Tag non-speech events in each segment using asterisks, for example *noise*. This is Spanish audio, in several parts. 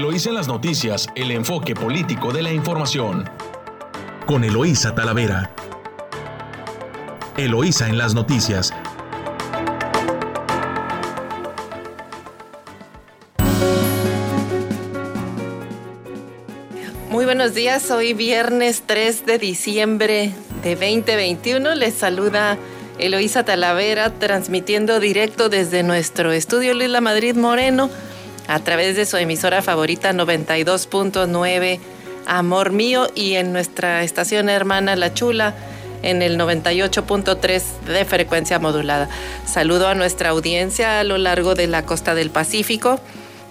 Eloísa en las noticias, el enfoque político de la información. Con Eloísa Talavera. Eloísa en las noticias. Muy buenos días, hoy viernes 3 de diciembre de 2021. Les saluda Eloísa Talavera transmitiendo directo desde nuestro estudio Lila Madrid Moreno a través de su emisora favorita 92.9 Amor Mío y en nuestra estación hermana La Chula en el 98.3 de frecuencia modulada. Saludo a nuestra audiencia a lo largo de la costa del Pacífico,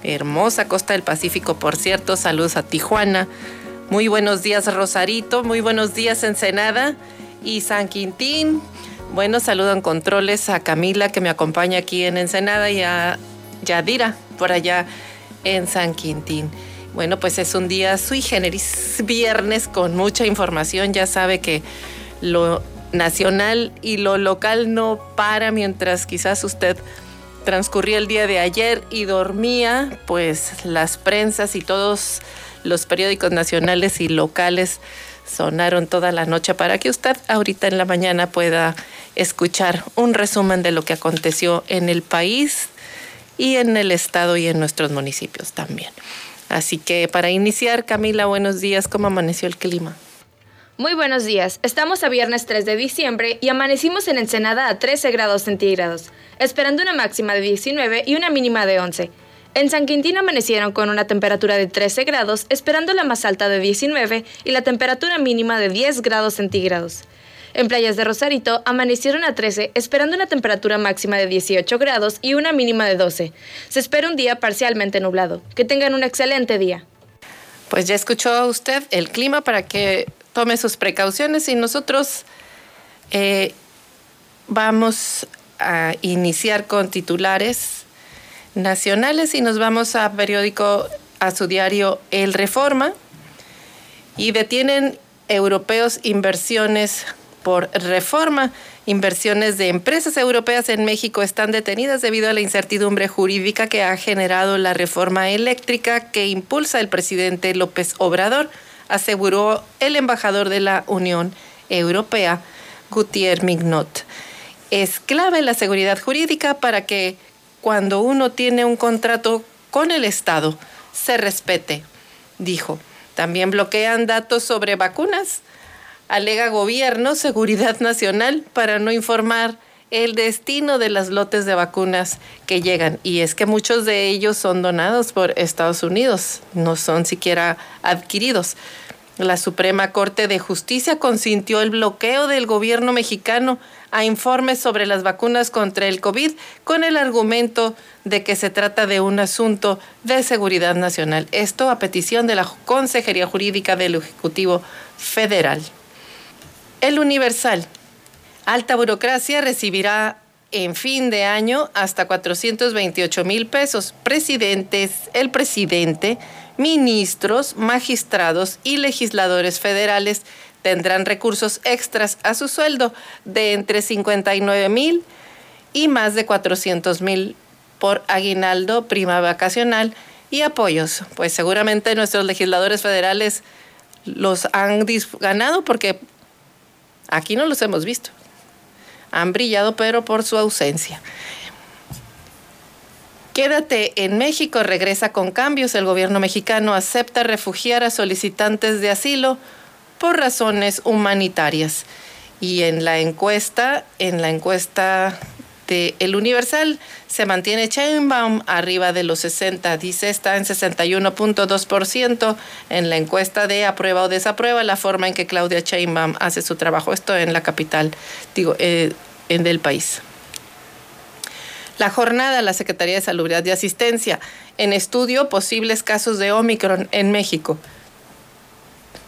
hermosa costa del Pacífico por cierto, saludos a Tijuana. Muy buenos días Rosarito, muy buenos días Ensenada y San Quintín. Bueno, saludo en controles a Camila que me acompaña aquí en Ensenada y a Yadira por allá en San Quintín. Bueno, pues es un día sui generis, viernes con mucha información. Ya sabe que lo nacional y lo local no para mientras quizás usted transcurría el día de ayer y dormía, pues las prensas y todos los periódicos nacionales y locales sonaron toda la noche para que usted ahorita en la mañana pueda escuchar un resumen de lo que aconteció en el país y en el estado y en nuestros municipios también. Así que para iniciar, Camila, buenos días. ¿Cómo amaneció el clima? Muy buenos días. Estamos a viernes 3 de diciembre y amanecimos en Ensenada a 13 grados centígrados, esperando una máxima de 19 y una mínima de 11. En San Quintín amanecieron con una temperatura de 13 grados, esperando la más alta de 19 y la temperatura mínima de 10 grados centígrados. En playas de Rosarito amanecieron a 13, esperando una temperatura máxima de 18 grados y una mínima de 12. Se espera un día parcialmente nublado. Que tengan un excelente día. Pues ya escuchó usted el clima para que tome sus precauciones y nosotros eh, vamos a iniciar con titulares nacionales y nos vamos a periódico, a su diario El Reforma y detienen europeos inversiones por reforma. Inversiones de empresas europeas en México están detenidas debido a la incertidumbre jurídica que ha generado la reforma eléctrica que impulsa el presidente López Obrador, aseguró el embajador de la Unión Europea, Gutiérrez Mignot. Es clave la seguridad jurídica para que cuando uno tiene un contrato con el Estado se respete, dijo. También bloquean datos sobre vacunas alega gobierno seguridad nacional para no informar el destino de las lotes de vacunas que llegan. Y es que muchos de ellos son donados por Estados Unidos, no son siquiera adquiridos. La Suprema Corte de Justicia consintió el bloqueo del gobierno mexicano a informes sobre las vacunas contra el COVID con el argumento de que se trata de un asunto de seguridad nacional. Esto a petición de la Consejería Jurídica del Ejecutivo Federal. El Universal. Alta burocracia recibirá en fin de año hasta 428 mil pesos. Presidentes, el presidente, ministros, magistrados y legisladores federales tendrán recursos extras a su sueldo de entre 59 mil y más de 400 mil por aguinaldo, prima vacacional y apoyos. Pues seguramente nuestros legisladores federales los han ganado porque Aquí no los hemos visto. Han brillado, pero por su ausencia. Quédate en México, regresa con cambios. El gobierno mexicano acepta refugiar a solicitantes de asilo por razones humanitarias. Y en la encuesta, en la encuesta el Universal se mantiene Chainbaum arriba de los 60, dice está en 61.2% en la encuesta de aprueba o desaprueba la forma en que Claudia Chainbaum hace su trabajo. Esto en la capital, digo, eh, en del país. La jornada, la Secretaría de Salubridad y Asistencia, en estudio posibles casos de Omicron en México.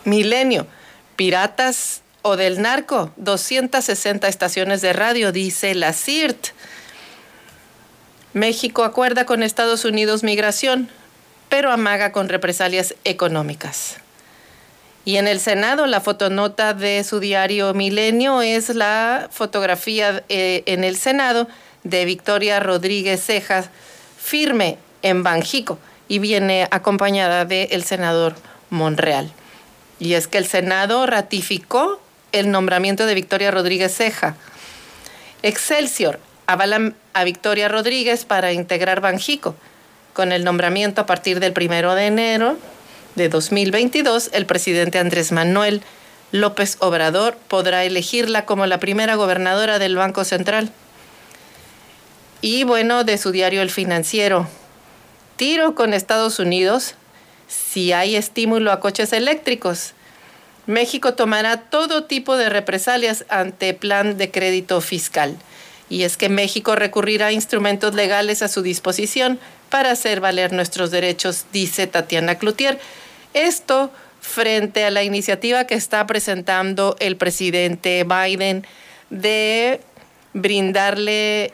Milenio, piratas o del narco, 260 estaciones de radio, dice la CIRT. México acuerda con Estados Unidos migración, pero amaga con represalias económicas. Y en el Senado, la fotonota de su diario Milenio es la fotografía eh, en el Senado de Victoria Rodríguez Cejas, firme en Banjico y viene acompañada del senador Monreal. Y es que el Senado ratificó el nombramiento de Victoria Rodríguez Ceja. Excelsior avalan a Victoria Rodríguez para integrar Banjico. Con el nombramiento a partir del primero de enero de 2022, el presidente Andrés Manuel López Obrador podrá elegirla como la primera gobernadora del Banco Central. Y bueno, de su diario El Financiero, tiro con Estados Unidos si hay estímulo a coches eléctricos. México tomará todo tipo de represalias ante plan de crédito fiscal. Y es que México recurrirá a instrumentos legales a su disposición para hacer valer nuestros derechos, dice Tatiana Cloutier. Esto frente a la iniciativa que está presentando el presidente Biden de brindarle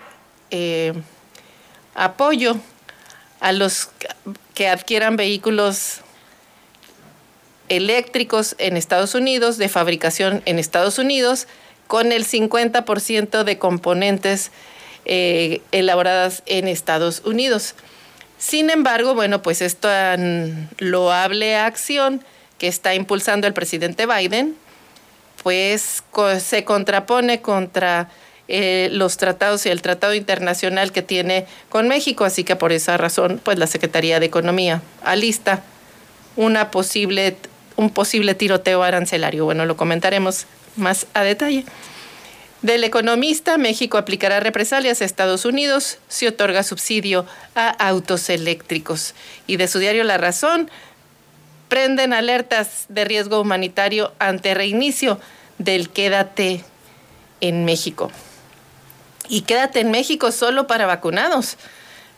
eh, apoyo a los que adquieran vehículos eléctricos en Estados Unidos, de fabricación en Estados Unidos, con el 50% de componentes eh, elaboradas en Estados Unidos. Sin embargo, bueno, pues esta loable acción que está impulsando el presidente Biden, pues se contrapone contra eh, los tratados y el tratado internacional que tiene con México, así que por esa razón, pues la Secretaría de Economía alista una posible, un posible tiroteo arancelario. Bueno, lo comentaremos más a detalle. Del economista, México aplicará represalias a Estados Unidos si otorga subsidio a autos eléctricos. Y de su diario La Razón, prenden alertas de riesgo humanitario ante reinicio del quédate en México. Y quédate en México solo para vacunados.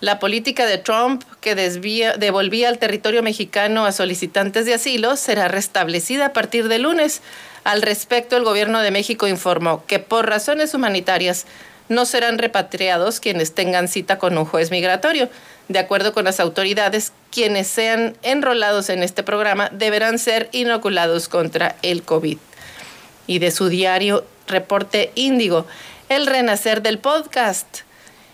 La política de Trump que devolvía al territorio mexicano a solicitantes de asilo será restablecida a partir de lunes. Al respecto, el gobierno de México informó que por razones humanitarias no serán repatriados quienes tengan cita con un juez migratorio. De acuerdo con las autoridades, quienes sean enrolados en este programa deberán ser inoculados contra el COVID. Y de su diario Reporte Índigo, el renacer del podcast.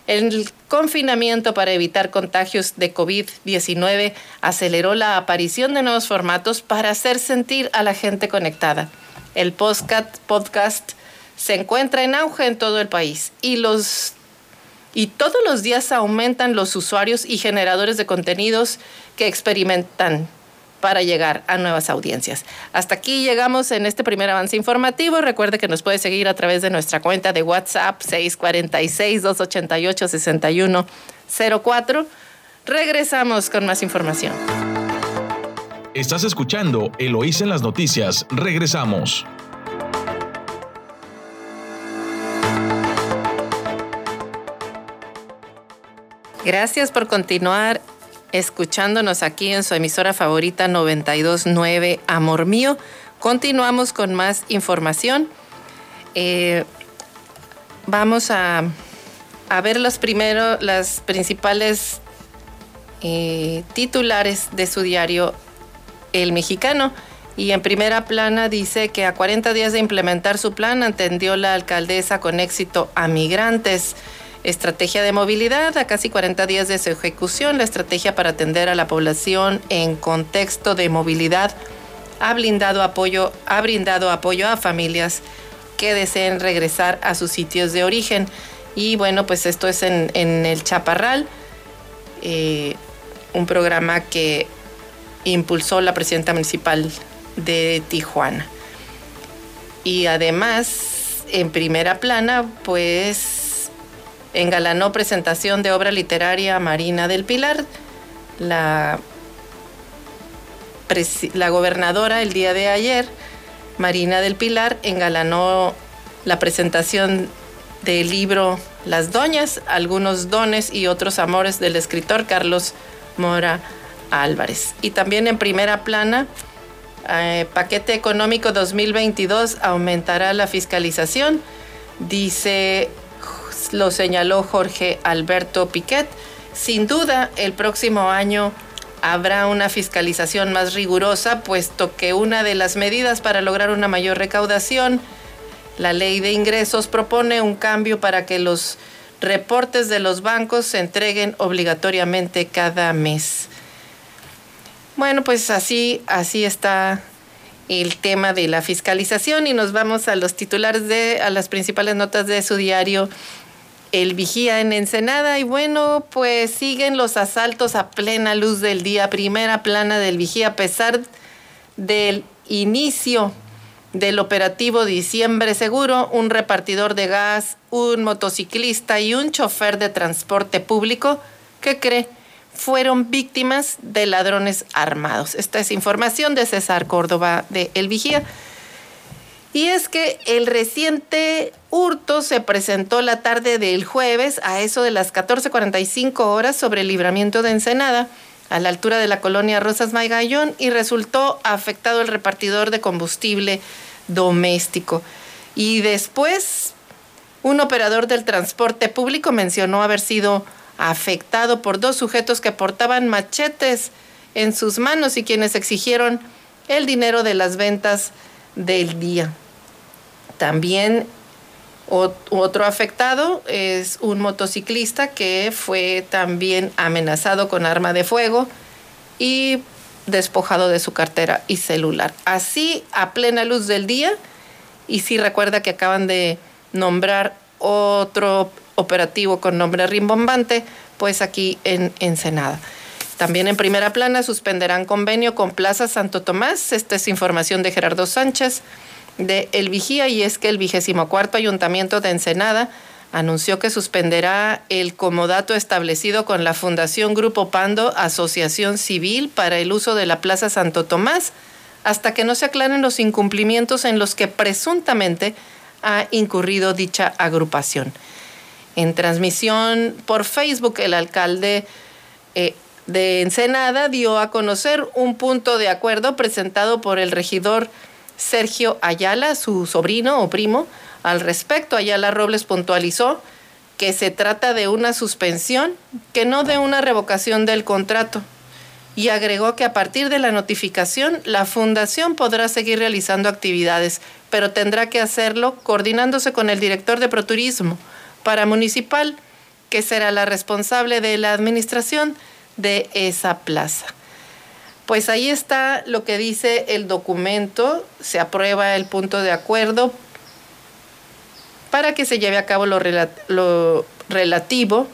El confinamiento para evitar contagios de COVID-19 aceleró la aparición de nuevos formatos para hacer sentir a la gente conectada. El podcast, podcast se encuentra en auge en todo el país y los y todos los días aumentan los usuarios y generadores de contenidos que experimentan para llegar a nuevas audiencias. Hasta aquí llegamos en este primer avance informativo. Recuerde que nos puede seguir a través de nuestra cuenta de WhatsApp 646-288-6104. Regresamos con más información. Estás escuchando Eloís en las noticias. Regresamos. Gracias por continuar escuchándonos aquí en su emisora favorita 929 Amor Mío. Continuamos con más información. Eh, vamos a, ver los primeros, las principales eh, titulares de su diario El Mexicano. Y en primera plana dice que a 40 días de implementar su plan atendió la alcaldesa con éxito a migrantes. Estrategia de movilidad, a casi 40 días de su ejecución, la estrategia para atender a la población en contexto de movilidad ha, blindado apoyo, ha brindado apoyo a familias que deseen regresar a sus sitios de origen. Y bueno, pues esto es en, el Chaparral, eh, un programa que impulsó la presidenta municipal de Tijuana. Y además, en primera plana, pues engalanó presentación de obra literaria Marina del Pilar. La, gobernadora el día de ayer, Marina del Pilar, engalanó la presentación del libro Las Doñas, algunos dones y otros amores del escritor Carlos Mora Álvarez. Y también en primera plana, eh, paquete económico 2022 aumentará la fiscalización, dice lo señaló Jorge Alberto Piquet. Sin duda, el próximo año habrá una fiscalización más rigurosa, puesto que una de las medidas para lograr una mayor recaudación, la ley de ingresos propone un cambio para que los reportes de los bancos se entreguen obligatoriamente cada mes. Bueno, pues así, así está el tema de la fiscalización y nos vamos a los titulares de, a las principales notas de su diario El Vigía en Ensenada y bueno, pues siguen los asaltos a plena luz del día, primera plana del Vigía a pesar del inicio del operativo Diciembre Seguro, un repartidor de gas, un motociclista y un chofer de transporte público que cree fueron víctimas de ladrones armados. Esta es información de César Córdoba de El Vigía. Y es que el reciente hurto se presentó la tarde del jueves a eso de las 14:45 horas sobre el libramiento de Ensenada, a la altura de la colonia Rosas Maigallón, y resultó afectado el repartidor de combustible doméstico. Y después, un operador del transporte público mencionó haber sido afectado por dos sujetos que portaban machetes en sus manos y quienes exigieron el dinero de las ventas del día. También otro afectado es un motociclista que fue también amenazado con arma de fuego y despojado de su cartera y celular. Así, a plena luz del día, y si recuerda que acaban de nombrar otro operativo con nombre rimbombante, pues aquí en Ensenada. También en primera plana suspenderán convenio con Plaza Santo Tomás. Esta es información de Gerardo Sánchez de El Vigía y es que el vigésimo cuarto ayuntamiento de Ensenada anunció que suspenderá el comodato establecido con la Fundación Grupo Pando Asociación Civil para el uso de la Plaza Santo Tomás hasta que no se aclaren los incumplimientos en los que presuntamente ha incurrido dicha agrupación. En transmisión por Facebook, el alcalde eh, de Ensenada dio a conocer un punto de acuerdo presentado por el regidor Sergio Ayala, su sobrino o primo. Al respecto, Ayala Robles puntualizó que se trata de una suspensión, que no de una revocación del contrato. Y agregó que a partir de la notificación, la fundación podrá seguir realizando actividades, pero tendrá que hacerlo coordinándose con el director de Proturismo para Municipal, que será la responsable de la administración de esa plaza. Pues ahí está lo que dice el documento, se aprueba el punto de acuerdo para que se lleve a cabo lo, relativo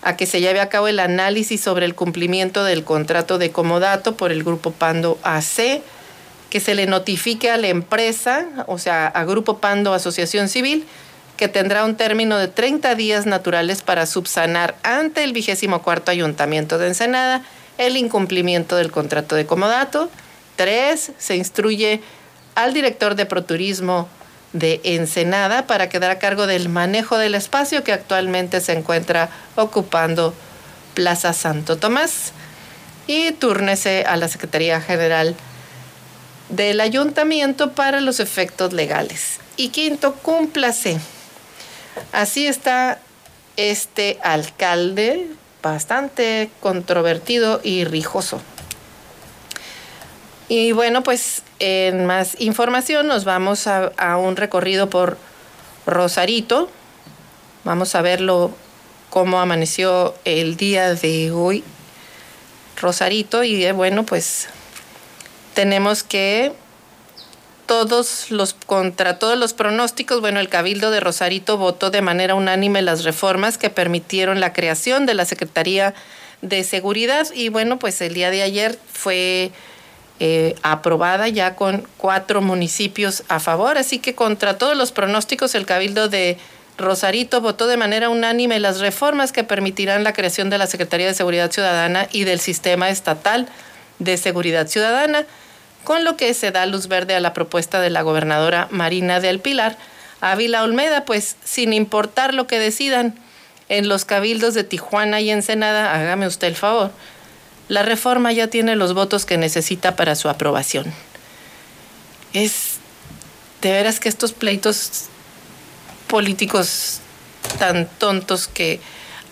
a que se lleve a cabo el análisis sobre el cumplimiento del contrato de comodato por el Grupo Pando AC, que se le notifique a la empresa, o sea, a Grupo Pando Asociación Civil, que tendrá un término de 30 días naturales para subsanar ante el vigésimo cuarto Ayuntamiento de Ensenada el incumplimiento del contrato de comodato. Tres, se instruye al director de Proturismo de Ensenada para quedar a cargo del manejo del espacio que actualmente se encuentra ocupando Plaza Santo Tomás y túrnese a la Secretaría General del Ayuntamiento para los efectos legales. Y quinto, cúmplase. Así está este alcalde bastante controvertido y rijoso. Y bueno, pues en más información nos vamos a, un recorrido por Rosarito. Vamos a verlo cómo amaneció el día de hoy Rosarito y eh, bueno, pues tenemos que todos los contra todos los pronósticos, bueno, el Cabildo de Rosarito votó de manera unánime las reformas que permitieron la creación de la Secretaría de Seguridad y bueno, pues el día de ayer fue eh, aprobada ya con cuatro municipios a favor, así que contra todos los pronósticos el Cabildo de Rosarito votó de manera unánime las reformas que permitirán la creación de la Secretaría de Seguridad Ciudadana y del Sistema Estatal de Seguridad Ciudadana con lo que se da luz verde a la propuesta de la gobernadora Marina del Pilar. Ávila Olmeda, pues sin importar lo que decidan en los cabildos de Tijuana y Ensenada, hágame usted el favor, la reforma ya tiene los votos que necesita para su aprobación. Es de veras que estos pleitos políticos tan tontos que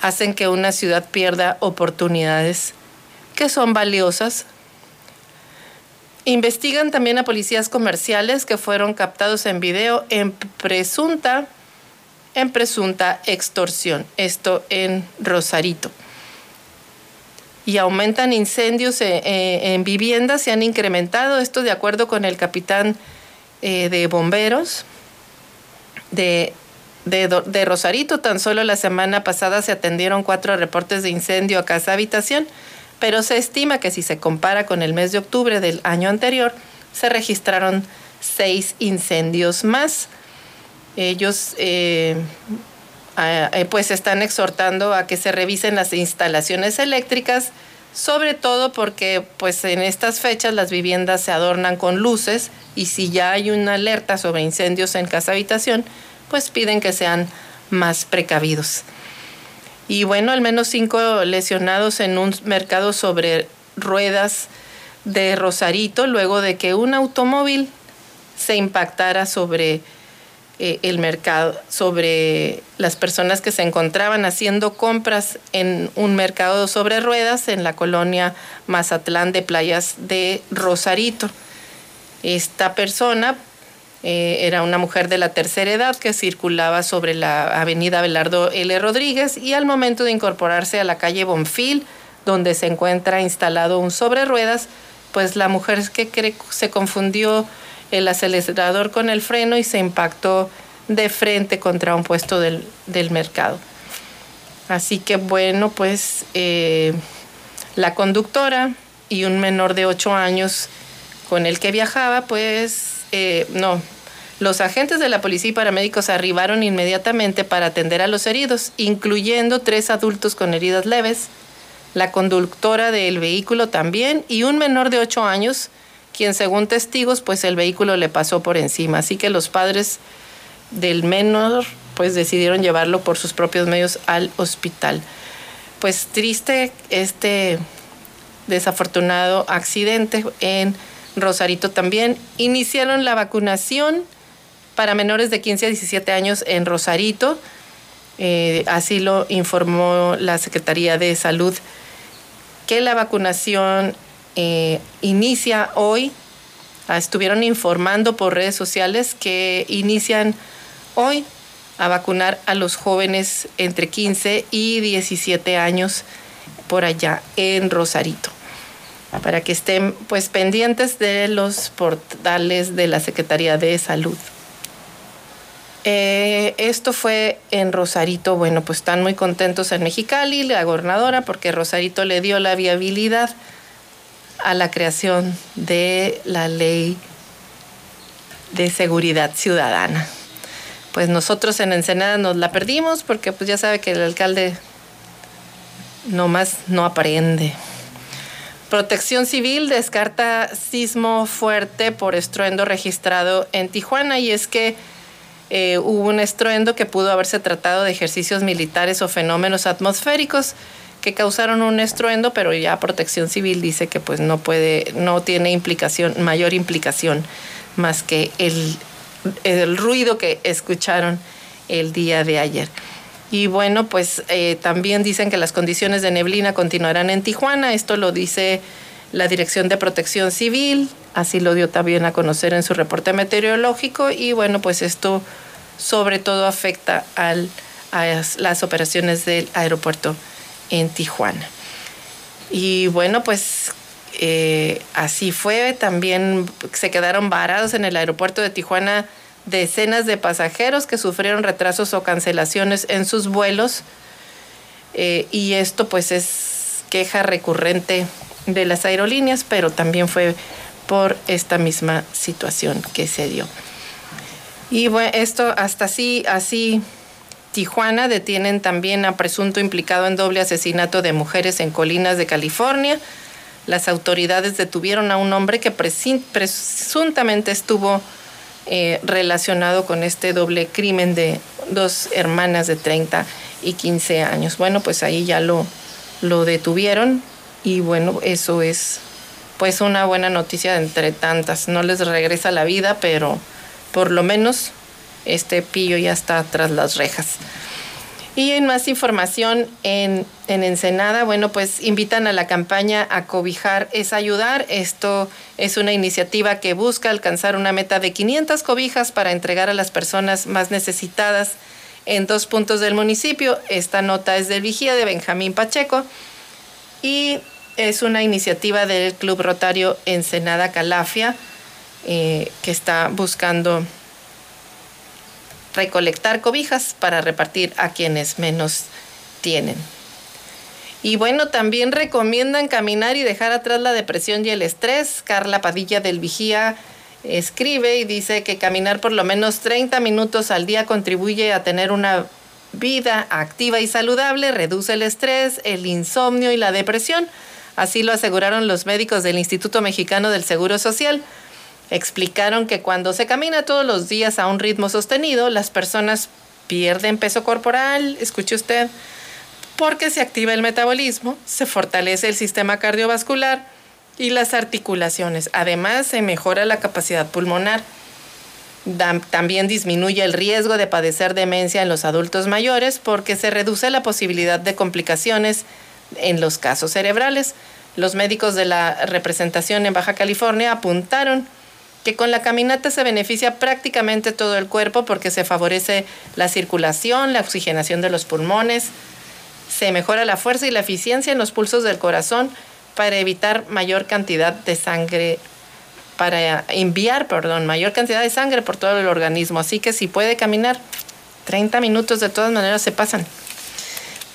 hacen que una ciudad pierda oportunidades que son valiosas Investigan también a policías comerciales que fueron captados en video en presunta, en presunta extorsión. Esto en Rosarito. y aumentan incendios eh, eh, en, viviendas, se han incrementado, esto de acuerdo con el capitán eh, de bomberos de, de, Rosarito. Tan solo la semana pasada se atendieron cuatro reportes de incendio a casa habitación, pero se estima que si se compara con el mes de octubre del año anterior, se registraron seis incendios más. Ellos eh, pues están exhortando a que se revisen las instalaciones eléctricas, sobre todo porque pues en estas fechas las viviendas se adornan con luces y si ya hay una alerta sobre incendios en casa habitación, pues piden que sean más precavidos. Y bueno, al menos cinco lesionados en un mercado sobre ruedas de Rosarito luego de que un automóvil se impactara sobre eh, el mercado, sobre las personas que se encontraban haciendo compras en un mercado sobre ruedas en la colonia Mazatlán de Playas de Rosarito. Esta persona eh, era una mujer de la tercera edad que circulaba sobre la avenida Belardo L. Rodríguez y al momento de incorporarse a la calle Bonfil, donde se encuentra instalado un sobre ruedas, pues la mujer que se confundió el acelerador con el freno y se impactó de frente contra un puesto del, mercado. Así que bueno, pues eh, la conductora y un menor de 8 años con el que viajaba, pues eh, no, los agentes de la policía y paramédicos arribaron inmediatamente para atender a los heridos, incluyendo tres adultos con heridas leves, la conductora del vehículo también y un menor de 8 años quien según testigos, pues el vehículo le pasó por encima. Así que los padres del menor, pues decidieron llevarlo por sus propios medios al hospital. Pues triste este desafortunado accidente en Rosarito también. Iniciaron la vacunación para menores de 15 a 17 años en Rosarito. Eh, así lo informó la Secretaría de Salud, que la vacunación eh, inicia hoy. Ah, estuvieron informando por redes sociales que inician hoy a vacunar a los jóvenes entre 15 y 17 años por allá en Rosarito para que estén pues pendientes de los portales de la Secretaría de Salud. Eh, esto fue en Rosarito, bueno, pues están muy contentos en Mexicali, la gobernadora, porque Rosarito le dio la viabilidad a la creación de la ley de seguridad ciudadana. Pues nosotros en Ensenada nos la perdimos porque pues ya sabe que el alcalde nomás no aprende. Protección Civil descarta sismo fuerte por estruendo registrado en Tijuana y es que eh, hubo un estruendo que pudo haberse tratado de ejercicios militares o fenómenos atmosféricos que causaron un estruendo, pero ya Protección Civil dice que pues no puede, no tiene implicación, mayor implicación más que el, el ruido que escucharon el día de ayer. Y bueno, pues eh, también dicen que las condiciones de neblina continuarán en Tijuana. Esto lo dice la Dirección de Protección Civil, así lo dio también a conocer en su reporte meteorológico. Y bueno, pues esto sobre todo afecta a las operaciones del aeropuerto en Tijuana. Y bueno, pues eh, así fue. También se quedaron varados en el aeropuerto de Tijuana decenas de pasajeros que sufrieron retrasos o cancelaciones en sus vuelos. Eh, y esto pues es queja recurrente de las aerolíneas, pero también fue por esta misma situación que se dio. Y bueno, esto hasta así, así Tijuana detienen también a presunto implicado en doble asesinato de mujeres en colinas de California. Las autoridades detuvieron a un hombre que presuntamente estuvo eh, relacionado con este doble crimen de dos hermanas de 30 y 15 años. Bueno, pues ahí ya lo, lo detuvieron y bueno, eso es pues una buena noticia entre tantas. No les regresa la vida, pero por lo menos este pillo ya está tras las rejas. Y en más información en, Ensenada, bueno, pues invitan a la campaña a cobijar es ayudar. Esto es una iniciativa que busca alcanzar una meta de 500 cobijas para entregar a las personas más necesitadas en dos puntos del municipio. Esta nota es del Vigía de Benjamín Pacheco. Y es una iniciativa del Club Rotario Ensenada Calafia eh, que está buscando recolectar cobijas para repartir a quienes menos tienen. Y bueno, también recomiendan caminar y dejar atrás la depresión y el estrés. Carla Padilla del Vigía escribe y dice que caminar por lo menos 30 minutos al día contribuye a tener una vida activa y saludable, reduce el estrés, el insomnio y la depresión. Así lo aseguraron los médicos del Instituto Mexicano del Seguro Social. Explicaron que cuando se camina todos los días a un ritmo sostenido, las personas pierden peso corporal, escuche usted, porque se activa el metabolismo, se fortalece el sistema cardiovascular y las articulaciones. Además, se mejora la capacidad pulmonar. También disminuye el riesgo de padecer demencia en los adultos mayores porque se reduce la posibilidad de complicaciones en los casos cerebrales. Los médicos de la representación en Baja California apuntaron que con la caminata se beneficia prácticamente todo el cuerpo porque se favorece la circulación, la oxigenación de los pulmones, se mejora la fuerza y la eficiencia en los pulsos del corazón para evitar mayor cantidad de sangre, para enviar, perdón, mayor cantidad de sangre por todo el organismo. Así que si puede caminar, 30 minutos de todas maneras se pasan.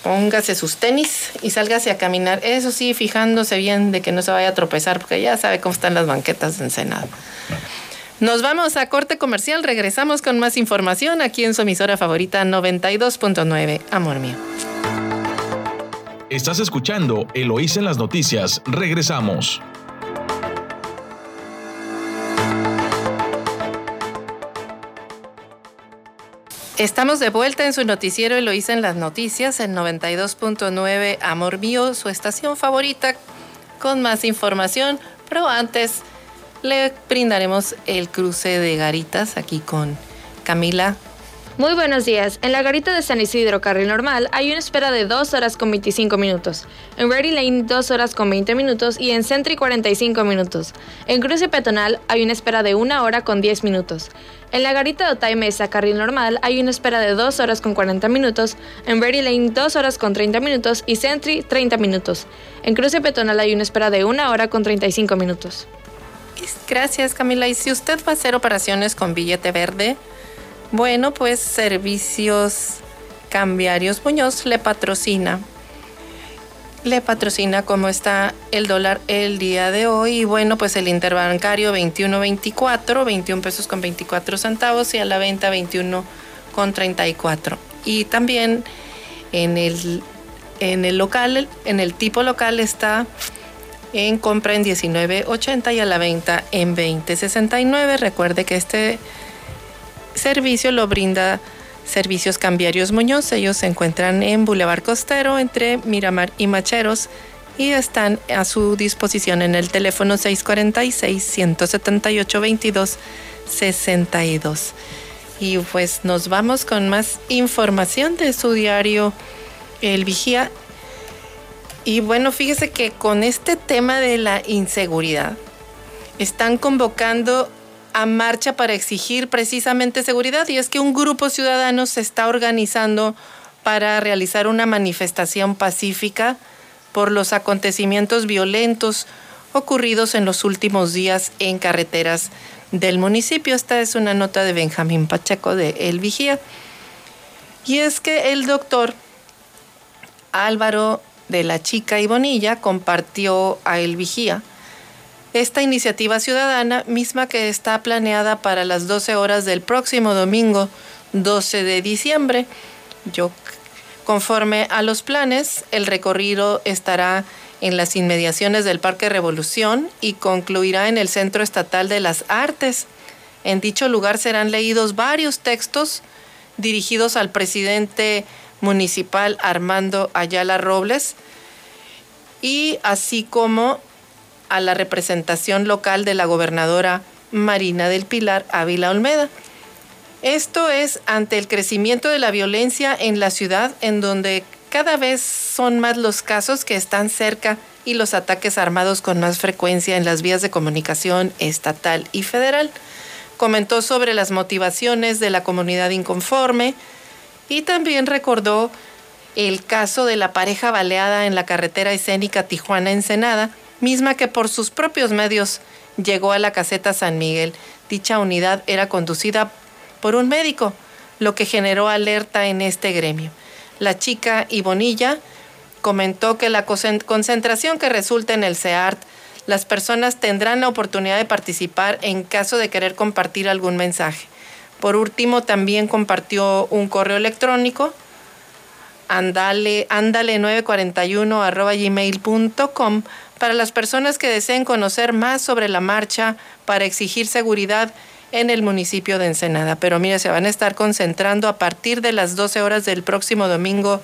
Póngase sus tenis y sálgase a caminar. Eso sí, fijándose bien de que no se vaya a tropezar, porque ya sabe cómo están las banquetas de Ensenada. Nos vamos a corte comercial, regresamos con más información aquí en su emisora favorita 92.9, Amor mío. Estás escuchando Eloís en las noticias, regresamos. Estamos de vuelta en su noticiero Eloísa en las noticias, en 92.9 Amor Mío, su estación favorita, con más información. Pero antes le brindaremos el cruce de garitas aquí con Camila. Muy buenos días. En la garita de San Isidro, carril normal, hay una espera de 2 horas con 25 minutos. En Ready Lane, 2 horas con 20 minutos. Y en Sentry, 45 minutos. En cruce peatonal, hay una espera de 1 hora con 10 minutos. En la garita de Otay Mesa, carril normal, hay una espera de 2 horas con 40 minutos. En Ready Lane, 2 horas con 30 minutos. Y Sentry, 30 minutos. En cruce peatonal, hay una espera de 1 hora con 35 minutos. Gracias, Camila. Y si usted va a hacer operaciones con billete verde, bueno, pues Servicios Cambiarios Muñoz le patrocina. Le patrocina cómo está el dólar el día de hoy. Y bueno, pues el interbancario 21.24, 21 pesos con 24 centavos y a la venta 21 con 34. Y también en el, en el local, en el tipo local está en compra en 19.80 y a la venta en 20.69. Recuerde que este servicio lo brinda Servicios Cambiarios Muñoz. Ellos se encuentran en Boulevard Costero entre Miramar y Macheros y están a su disposición en el teléfono 646-178-2262. Y pues nos vamos con más información de su diario El Vigía y bueno, fíjese que con este tema de la inseguridad, están convocando a marcha para exigir precisamente seguridad y es que un grupo ciudadano se está organizando para realizar una manifestación pacífica por los acontecimientos violentos ocurridos en los últimos días en carreteras del municipio. Esta es una nota de Benjamín Pacheco de El Vigía. Y es que el doctor Álvaro de la chica y Bonilla compartió a El Vigía esta iniciativa ciudadana, misma que está planeada para las 12 horas del próximo domingo 12 de diciembre. Yo, conforme a los planes, el recorrido estará en las inmediaciones del Parque Revolución y concluirá en el Centro Estatal de las Artes. En dicho lugar serán leídos varios textos dirigidos al presidente municipal Armando Ayala Robles y así como a la representación local de la gobernadora Marina del Pilar Ávila Olmeda. Esto es ante el crecimiento de la violencia en la ciudad en donde cada vez son más los casos que están cerca y los ataques armados con más frecuencia en las vías de comunicación estatal y federal. Comentó sobre las motivaciones de la comunidad inconforme, y también recordó el caso de la pareja baleada en la carretera escénica Tijuana-Ensenada, misma que por sus propios medios llegó a la caseta San Miguel. Dicha unidad era conducida por un médico, lo que generó alerta en este gremio. La chica Ibonilla comentó que la concentración que resulta en el CEART, las personas tendrán la oportunidad de participar en caso de querer compartir algún mensaje. Por último, también compartió un correo electrónico andale, andale 941 gmail.com para las personas que deseen conocer más sobre la marcha para exigir seguridad en el municipio de Ensenada. Pero mire, se van a estar concentrando a partir de las 12 horas del próximo domingo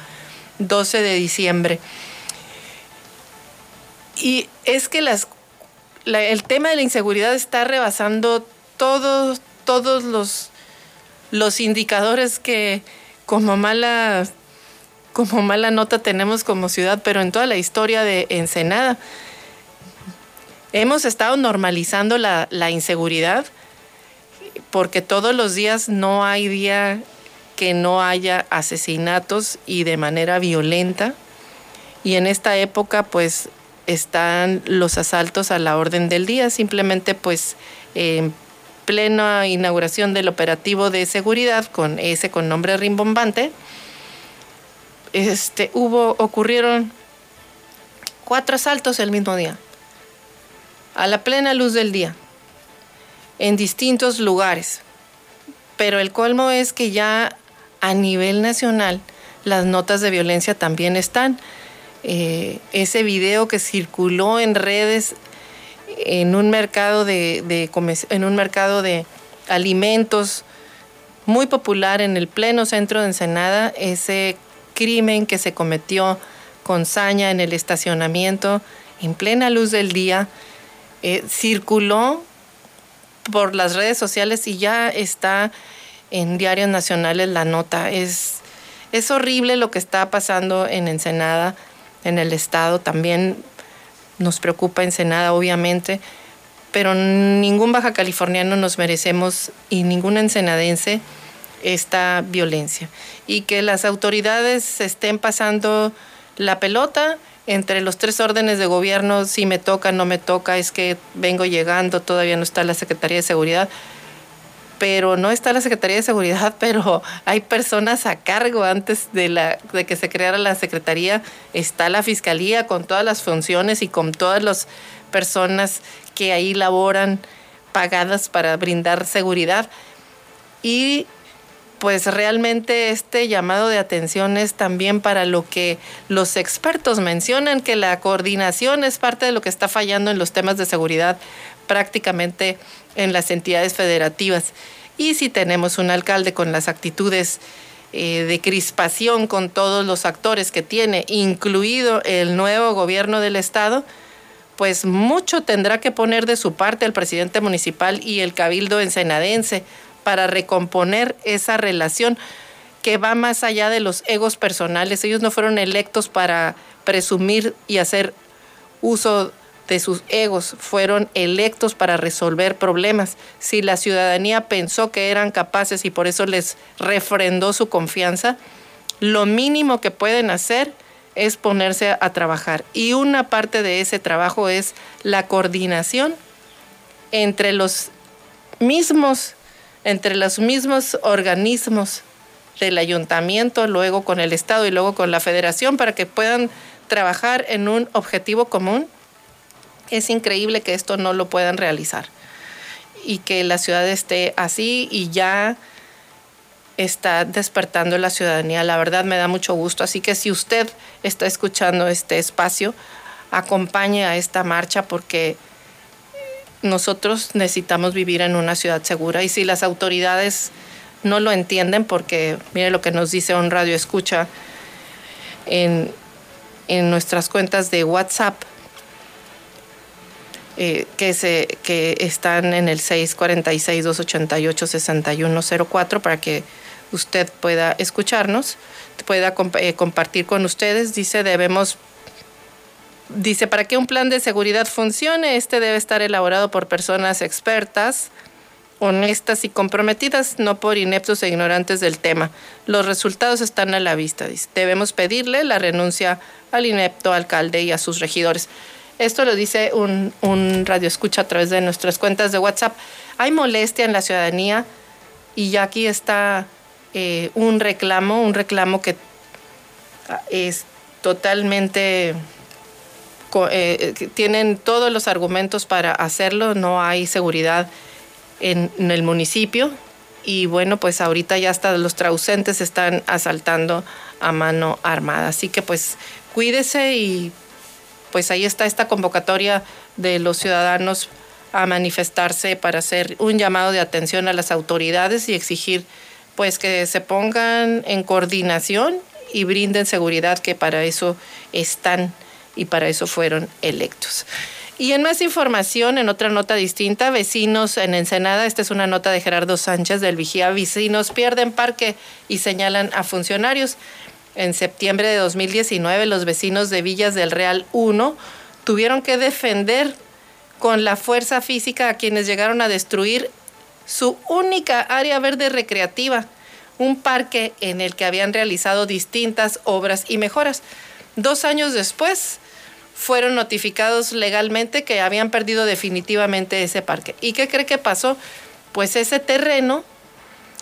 12 de diciembre. Y es que el tema de la inseguridad está rebasando todos, todos los, los indicadores que como mala como mala nota tenemos como ciudad, pero en toda la historia de Ensenada. Hemos estado normalizando la, inseguridad porque todos los días no hay día que no haya asesinatos y de manera violenta. Y en esta época pues están los asaltos a la orden del día, simplemente pues en plena inauguración del operativo de seguridad con ese con nombre rimbombante este, hubo, ocurrieron cuatro asaltos el mismo día, a la plena luz del día, en distintos lugares. Pero el colmo es que ya a nivel nacional las notas de violencia también están. Eh, ese video que circuló en redes en un mercado de, en un mercado de alimentos muy popular en el pleno centro de Ensenada, ese crimen que se cometió con saña en el estacionamiento en plena luz del día, eh, circuló por las redes sociales y ya está en diarios nacionales la nota. Es, es horrible lo que está pasando en Ensenada, en el estado. También nos preocupa Ensenada, obviamente, pero ningún baja californiano nos merecemos y ningún ensenadense esta violencia y que las autoridades estén pasando la pelota entre los tres órdenes de gobierno, si me toca, no me toca, es que vengo llegando, todavía no está la Secretaría de Seguridad, pero no está la Secretaría de Seguridad, *laughs* pero hay personas a cargo antes de, la, de que se creara la Secretaría, está la Fiscalía con todas las funciones y con todas las personas que ahí laboran pagadas para brindar seguridad. Y pues realmente este llamado de atención es también para lo que los expertos mencionan, que la coordinación es parte de lo que está fallando en los temas de seguridad prácticamente en las entidades federativas. Y si tenemos un alcalde con las actitudes eh, de crispación con todos los actores que tiene, incluido el nuevo gobierno del Estado, pues mucho tendrá que poner de su parte el presidente municipal y el cabildo ensenadense para recomponer esa relación que va más allá de los egos personales. Ellos no fueron electos para presumir y hacer uso de sus egos, fueron electos para resolver problemas. Si la ciudadanía pensó que eran capaces y por eso les refrendó su confianza, lo mínimo que pueden hacer es ponerse a trabajar. Y una parte de ese trabajo es la coordinación entre los mismos entre los mismos organismos del ayuntamiento, luego con el Estado y luego con la federación para que puedan trabajar en un objetivo común, es increíble que esto no lo puedan realizar y que la ciudad esté así y ya está despertando la ciudadanía. La verdad me da mucho gusto. Así que si usted está escuchando este espacio, acompañe a esta marcha porque nosotros necesitamos vivir en una ciudad segura y si las autoridades no lo entienden, porque mire lo que nos dice un radio escucha en, nuestras cuentas de WhatsApp, eh, que, se, que están en el 646-288-6104 para que usted pueda escucharnos, pueda eh, compartir con ustedes. Dice, debemos Dice, para que un plan de seguridad funcione, este debe estar elaborado por personas expertas honestas y comprometidas, no por ineptos e ignorantes del tema. Los resultados están a la vista. Debemos pedirle la renuncia al inepto alcalde y a sus regidores. Esto lo dice un, un radio escucha a través de nuestras cuentas de WhatsApp. Hay molestia en la ciudadanía y ya aquí está eh, un reclamo, un reclamo que ah, es totalmente eh, tienen todos los argumentos para hacerlo, no hay seguridad en, el municipio y bueno, pues ahorita ya hasta los trausentes están asaltando a mano armada. Así que pues cuídese y pues ahí está esta convocatoria de los ciudadanos a manifestarse para hacer un llamado de atención a las autoridades y exigir pues que se pongan en coordinación y brinden seguridad que para eso están y para eso fueron electos. Y en más información, en otra nota distinta, vecinos en Ensenada, esta es una nota de Gerardo Sánchez del Vigía, vecinos pierden parque y señalan a funcionarios. En septiembre de 2019, los vecinos de Villas del Real 1 tuvieron que defender con la fuerza física a quienes llegaron a destruir su única área verde recreativa, un parque en el que habían realizado distintas obras y mejoras. Dos años después, fueron notificados legalmente que habían perdido definitivamente ese parque. ¿Y qué cree que pasó? Pues ese terreno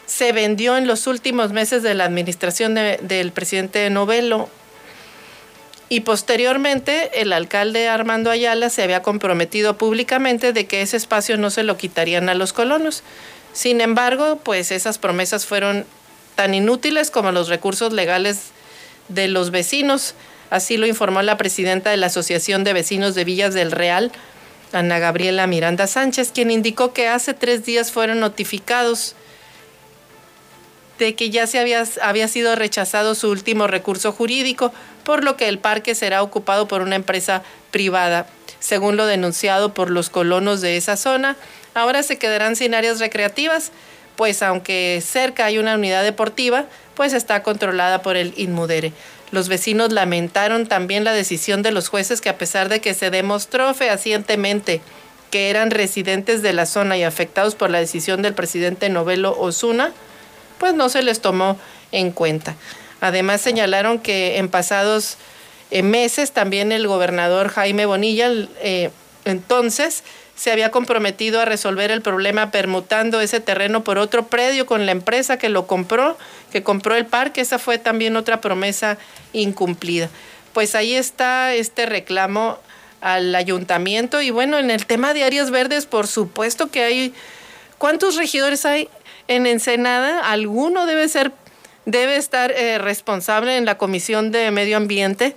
se vendió en los últimos meses de la administración del presidente Novelo y posteriormente el alcalde Armando Ayala se había comprometido públicamente de que ese espacio no se lo quitarían a los colonos. Sin embargo, pues esas promesas fueron tan inútiles como los recursos legales de los vecinos. Así lo informó la presidenta de la Asociación de Vecinos de Villas del Real, Ana Gabriela Miranda Sánchez, quien indicó que hace tres días fueron notificados de que ya se había, había sido rechazado su último recurso jurídico, por lo que el parque será ocupado por una empresa privada. Según lo denunciado por los colonos de esa zona, ahora se quedarán sin áreas recreativas, pues aunque cerca hay una unidad deportiva, pues está controlada por el Inmudere. Los vecinos lamentaron también la decisión de los jueces que a pesar de que se demostró fehacientemente que eran residentes de la zona y afectados por la decisión del presidente Novelo Osuna, pues no se les tomó en cuenta. Además señalaron que en pasados eh, meses también el gobernador Jaime Bonilla eh, entonces se había comprometido a resolver el problema permutando ese terreno por otro predio con la empresa que lo compró, que compró el parque. Esa fue también otra promesa incumplida. Pues ahí está este reclamo al ayuntamiento y bueno, en el tema de áreas verdes, por supuesto que hay... ¿Cuántos regidores hay en Ensenada? Alguno debe ser, debe estar eh, responsable en la Comisión de Medio Ambiente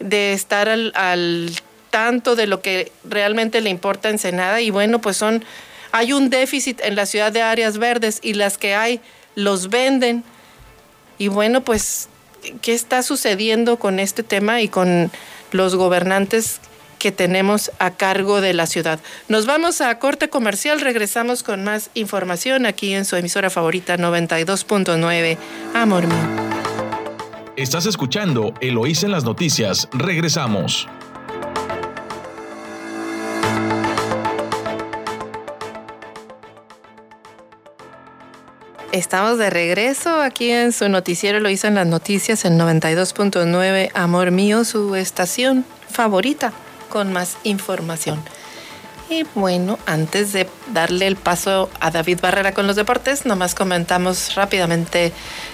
de estar al, al tanto de lo que realmente le importa a Ensenada y bueno, pues son, hay un déficit en la ciudad de áreas verdes y las que hay los venden. Y bueno, pues, ¿qué está sucediendo con este tema y con los gobernantes que tenemos a cargo de la ciudad. Nos vamos a corte comercial, regresamos con más información aquí en su emisora favorita 92.9, Amor mío. Estás escuchando Eloís en las noticias, regresamos. Estamos de regreso aquí en su noticiero, lo hizo en las noticias en 92.9, Amor Mío, su estación favorita, con más información. Y bueno, antes de darle el paso a David Barrera con los deportes, nomás comentamos rápidamente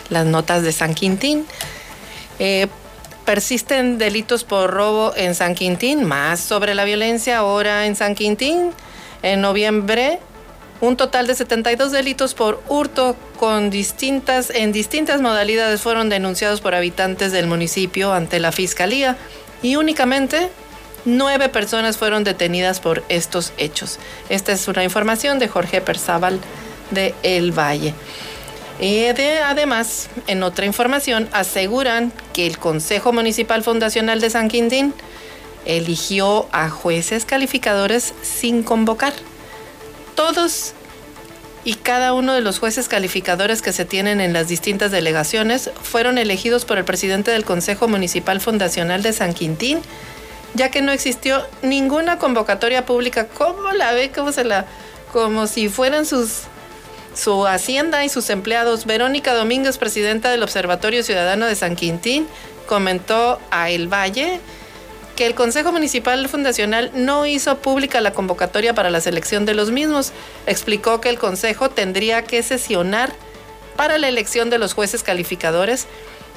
las notas de San Quintín. Eh, persisten delitos por robo en San Quintín, más sobre la violencia ahora en San Quintín. En noviembre un total de 72 delitos por hurto con distintas, en distintas modalidades fueron denunciados por habitantes del municipio ante la fiscalía y únicamente nueve personas fueron detenidas por estos hechos. Esta es una información de Jorge Perzábal de El Valle. Y además, en otra información, aseguran que el Consejo Municipal Fundacional de San Quintín eligió a jueces calificadores sin convocar todos y cada uno de los jueces calificadores que se tienen en las distintas delegaciones fueron elegidos por el presidente del Consejo Municipal Fundacional de San Quintín, ya que no existió ninguna convocatoria pública. ¿Cómo la ve? ¿Cómo se la como si fueran sus su hacienda y sus empleados. Verónica Domínguez, presidenta del Observatorio Ciudadano de San Quintín, comentó a El Valle que el Consejo Municipal Fundacional no hizo pública la convocatoria para la selección de los mismos. Explicó que el Consejo tendría que sesionar para la elección de los jueces calificadores,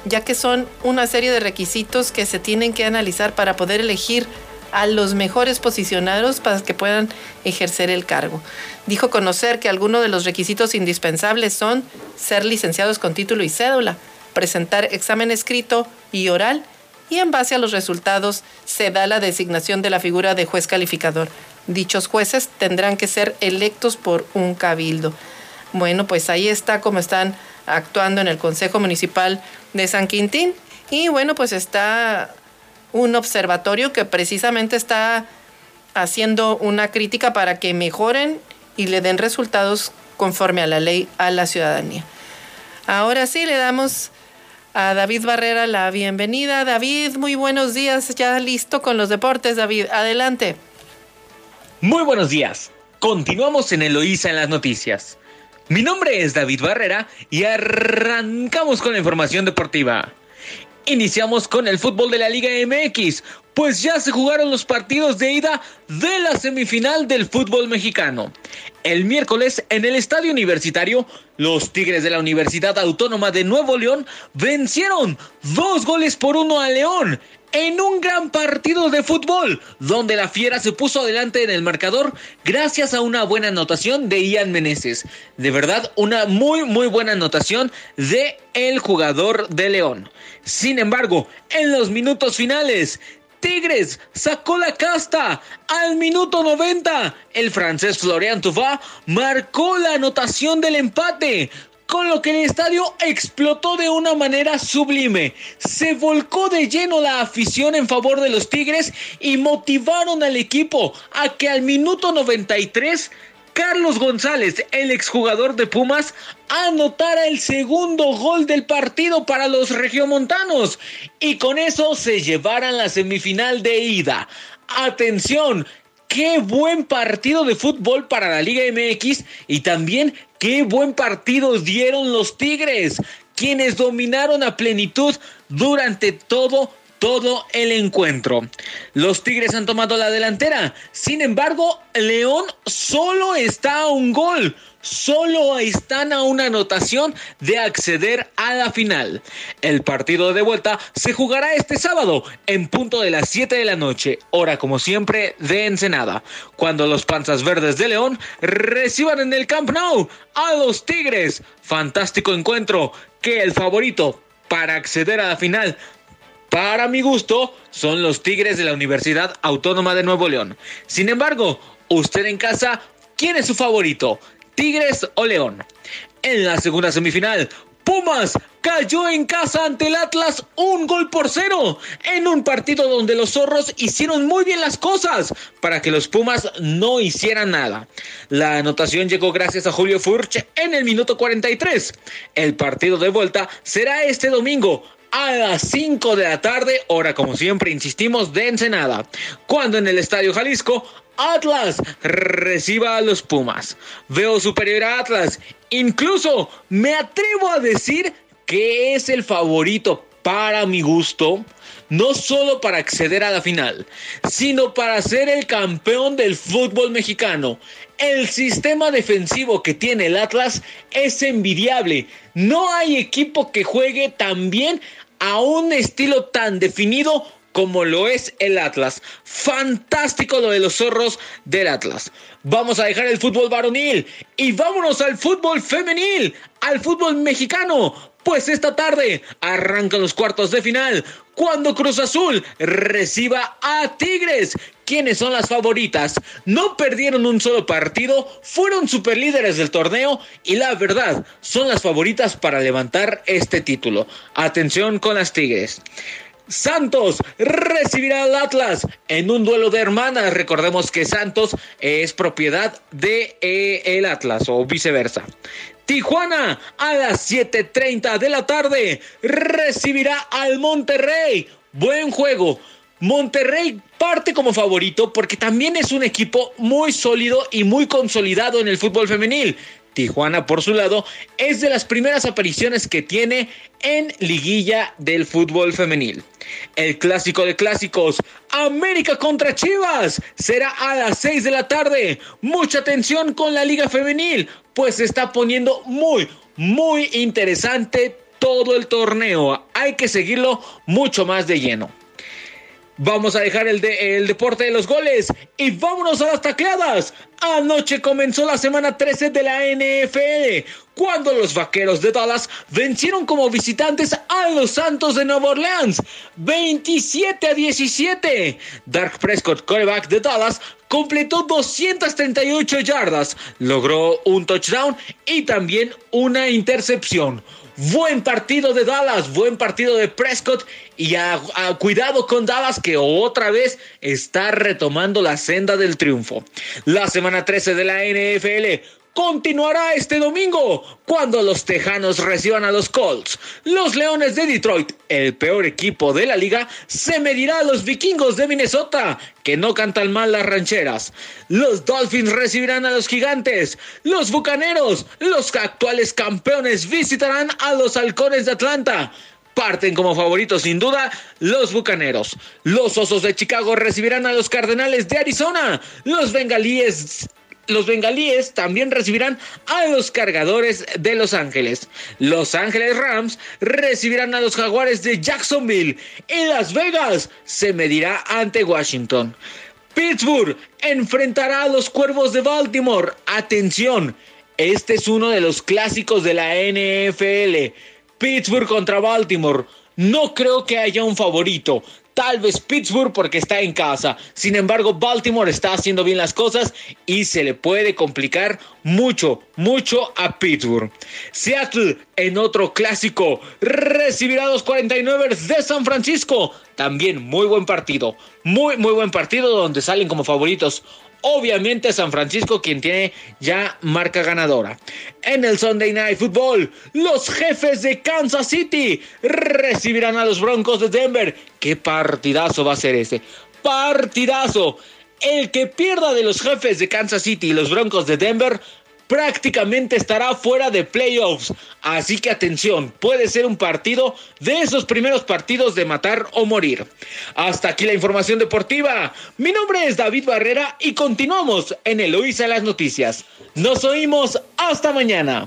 ya que son una serie de requisitos que se tienen que analizar para poder elegir a los mejores posicionados para que puedan ejercer el cargo. Dijo conocer que algunos de los requisitos indispensables son ser licenciados con título y cédula, presentar examen escrito y oral y en base a los resultados se da la designación de la figura de juez calificador. Dichos jueces tendrán que ser electos por un cabildo. Bueno, pues ahí está cómo están actuando en el Consejo Municipal de San Quintín. Y bueno, pues está un observatorio que precisamente está haciendo una crítica para que mejoren y le den resultados conforme a la ley a la ciudadanía. Ahora sí, le damos a David Barrera la bienvenida. David, muy buenos días, ya listo con los deportes, David, adelante. Muy buenos días. Continuamos en Eloísa en las noticias. Mi nombre es David Barrera y arrancamos con la información deportiva. Iniciamos con el fútbol de la Liga MX, pues ya se jugaron los partidos de ida de la semifinal del fútbol mexicano. El miércoles en el estadio universitario, los Tigres de la Universidad Autónoma de Nuevo León vencieron dos goles por uno a León en un gran partido de fútbol, donde la Fiera se puso adelante en el marcador gracias a una buena anotación de Ian Meneses. De verdad, una muy, muy buena anotación de el jugador de León. Sin embargo, en los minutos finales, Tigres sacó la casta al minuto 90. El francés Florian Tufá marcó la anotación del empate con lo que el estadio explotó de una manera sublime. Se volcó de lleno la afición en favor de los Tigres y motivaron al equipo a que al minuto 93 Carlos González, el exjugador de Pumas, anotara el segundo gol del partido para los regiomontanos y con eso se llevaran la semifinal de ida. Atención, qué buen partido de fútbol para la Liga MX y también qué buen partido dieron los Tigres, quienes dominaron a plenitud durante todo todo el encuentro. Los Tigres han tomado la delantera. Sin embargo, León solo está a un gol. Solo están a una anotación de acceder a la final. El partido de vuelta se jugará este sábado en punto de las 7 de la noche, hora como siempre de Ensenada, cuando los Panzas Verdes de León reciban en el Camp Nou a los Tigres. Fantástico encuentro que el favorito para acceder a la final para mi gusto, son los Tigres de la Universidad Autónoma de Nuevo León. Sin embargo, usted en casa, ¿quién es su favorito? ¿Tigres o León? En la segunda semifinal, Pumas cayó en casa ante el Atlas un gol por cero en un partido donde los zorros hicieron muy bien las cosas para que los Pumas no hicieran nada. La anotación llegó gracias a Julio Furch en el minuto 43. El partido de vuelta será este domingo a las 5 de la tarde, hora como siempre insistimos de Ensenada, cuando en el Estadio Jalisco Atlas reciba a los Pumas. Veo superior a Atlas, incluso me atrevo a decir que es el favorito para mi gusto, no solo para acceder a la final, sino para ser el campeón del fútbol mexicano. El sistema defensivo que tiene el Atlas es envidiable. No hay equipo que juegue tan bien a un estilo tan definido como lo es el Atlas. Fantástico lo de los zorros del Atlas. Vamos a dejar el fútbol varonil y vámonos al fútbol femenil, al fútbol mexicano. Pues esta tarde arrancan los cuartos de final cuando Cruz Azul reciba a Tigres. ¿Quiénes son las favoritas? No perdieron un solo partido, fueron superlíderes del torneo y la verdad son las favoritas para levantar este título. Atención con las Tigres. Santos recibirá al Atlas en un duelo de hermanas. Recordemos que Santos es propiedad de eh, el Atlas o viceversa. Tijuana a las 7.30 de la tarde recibirá al Monterrey. Buen juego. Monterrey parte como favorito porque también es un equipo muy sólido y muy consolidado en el fútbol femenil. Tijuana, por su lado, es de las primeras apariciones que tiene en liguilla del fútbol femenil. El clásico de clásicos, América contra Chivas, será a las 6 de la tarde. Mucha atención con la liga femenil, pues se está poniendo muy, muy interesante todo el torneo. Hay que seguirlo mucho más de lleno. Vamos a dejar el, el deporte de los goles y vámonos a las tacleadas. Anoche comenzó la semana 13 de la NFL, cuando los vaqueros de Dallas vencieron como visitantes a los Santos de Nueva Orleans, 27 a 17. Dark Prescott, coreback de Dallas, completó 238 yardas, logró un touchdown y también una intercepción. Buen partido de Dallas, buen partido de Prescott y a, cuidado con Dallas que otra vez está retomando la senda del triunfo. La semana 13 de la NFL continuará este domingo cuando los Tejanos reciban a los Colts. Los Leones de Detroit, el peor equipo de la liga, se medirá a los Vikingos de Minnesota, que no cantan mal las rancheras. Los Dolphins recibirán a los Gigantes. Los Bucaneros, los actuales campeones, visitarán a los Halcones de Atlanta. Parten como favoritos sin duda los Bucaneros. Los Osos de Chicago recibirán a los Cardenales de Arizona. Los Bengalíes los bengalíes también recibirán a los cargadores de Los Ángeles. Los Ángeles Rams recibirán a los jaguares de Jacksonville. Y Las Vegas se medirá ante Washington. Pittsburgh enfrentará a los cuervos de Baltimore. Atención, este es uno de los clásicos de la NFL. Pittsburgh contra Baltimore. No creo que haya un favorito. Tal vez Pittsburgh porque está en casa. Sin embargo, Baltimore está haciendo bien las cosas y se le puede complicar mucho, mucho a Pittsburgh. Seattle en otro clásico recibirá a los 49 de San Francisco. También muy buen partido. Muy, muy buen partido donde salen como favoritos Obviamente San Francisco quien tiene ya marca ganadora. En el Sunday Night Football, los jefes de Kansas City recibirán a los Broncos de Denver. ¿Qué partidazo va a ser ese? Partidazo. El que pierda de los jefes de Kansas City y los Broncos de Denver prácticamente estará fuera de playoffs. Así que atención, puede ser un partido de esos primeros partidos de matar o morir. Hasta aquí la información deportiva. Mi nombre es David Barrera y continuamos en Eloísa las noticias. Nos oímos hasta mañana.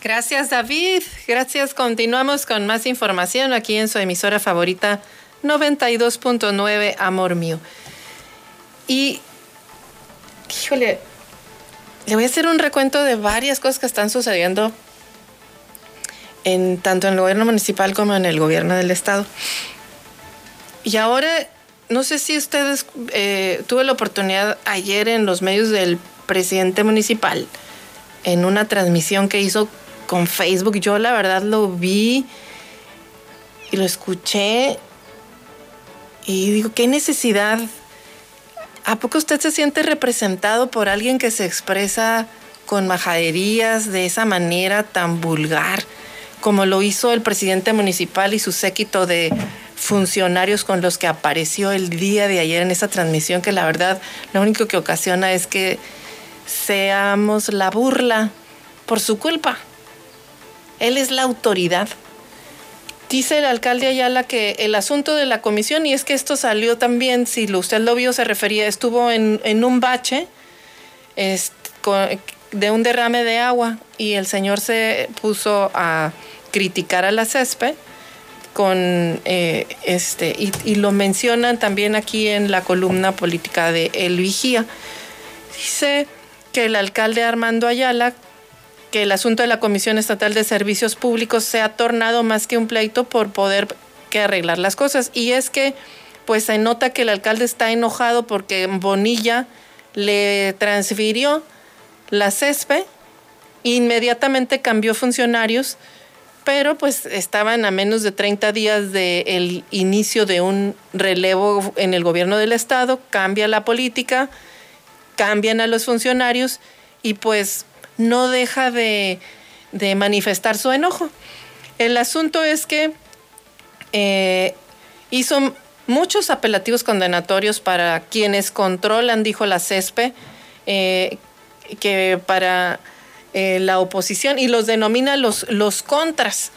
Gracias David, gracias. Continuamos con más información aquí en su emisora favorita 92.9 Amor Mío. Y, híjole, le voy a hacer un recuento de varias cosas que están sucediendo en tanto en el gobierno municipal como en el gobierno del estado. Y ahora, no sé si ustedes eh, tuve la oportunidad ayer en los medios del presidente municipal, en una transmisión que hizo con Facebook. Yo la verdad lo vi y lo escuché y digo, ¿qué necesidad ¿A poco usted se siente representado por alguien que se expresa con majaderías de esa manera tan vulgar, como lo hizo el presidente municipal y su séquito de funcionarios con los que apareció el día de ayer en esa transmisión, que la verdad lo único que ocasiona es que seamos la burla por su culpa. Él es la autoridad Dice el alcalde Ayala que el asunto de la comisión, y es que esto salió también, si usted lo vio, se refería, estuvo en, un bache de un derrame de agua y el señor se puso a criticar a la césped con eh, este y, lo mencionan también aquí en la columna política de El Vigía. Dice que el alcalde Armando Ayala que el asunto de la Comisión Estatal de Servicios Públicos se ha tornado más que un pleito por poder que arreglar las cosas. Y es que pues se nota que el alcalde está enojado porque Bonilla le transfirió la CESPE, inmediatamente cambió funcionarios, pero pues estaban a menos de 30 días del inicio de un relevo en el gobierno del estado, cambia la política, cambian a los funcionarios y pues no deja de, manifestar su enojo. El asunto es que eh, hizo muchos apelativos condenatorios para quienes controlan, dijo la CESPE, eh, que para eh, la oposición y los denomina los, los contras.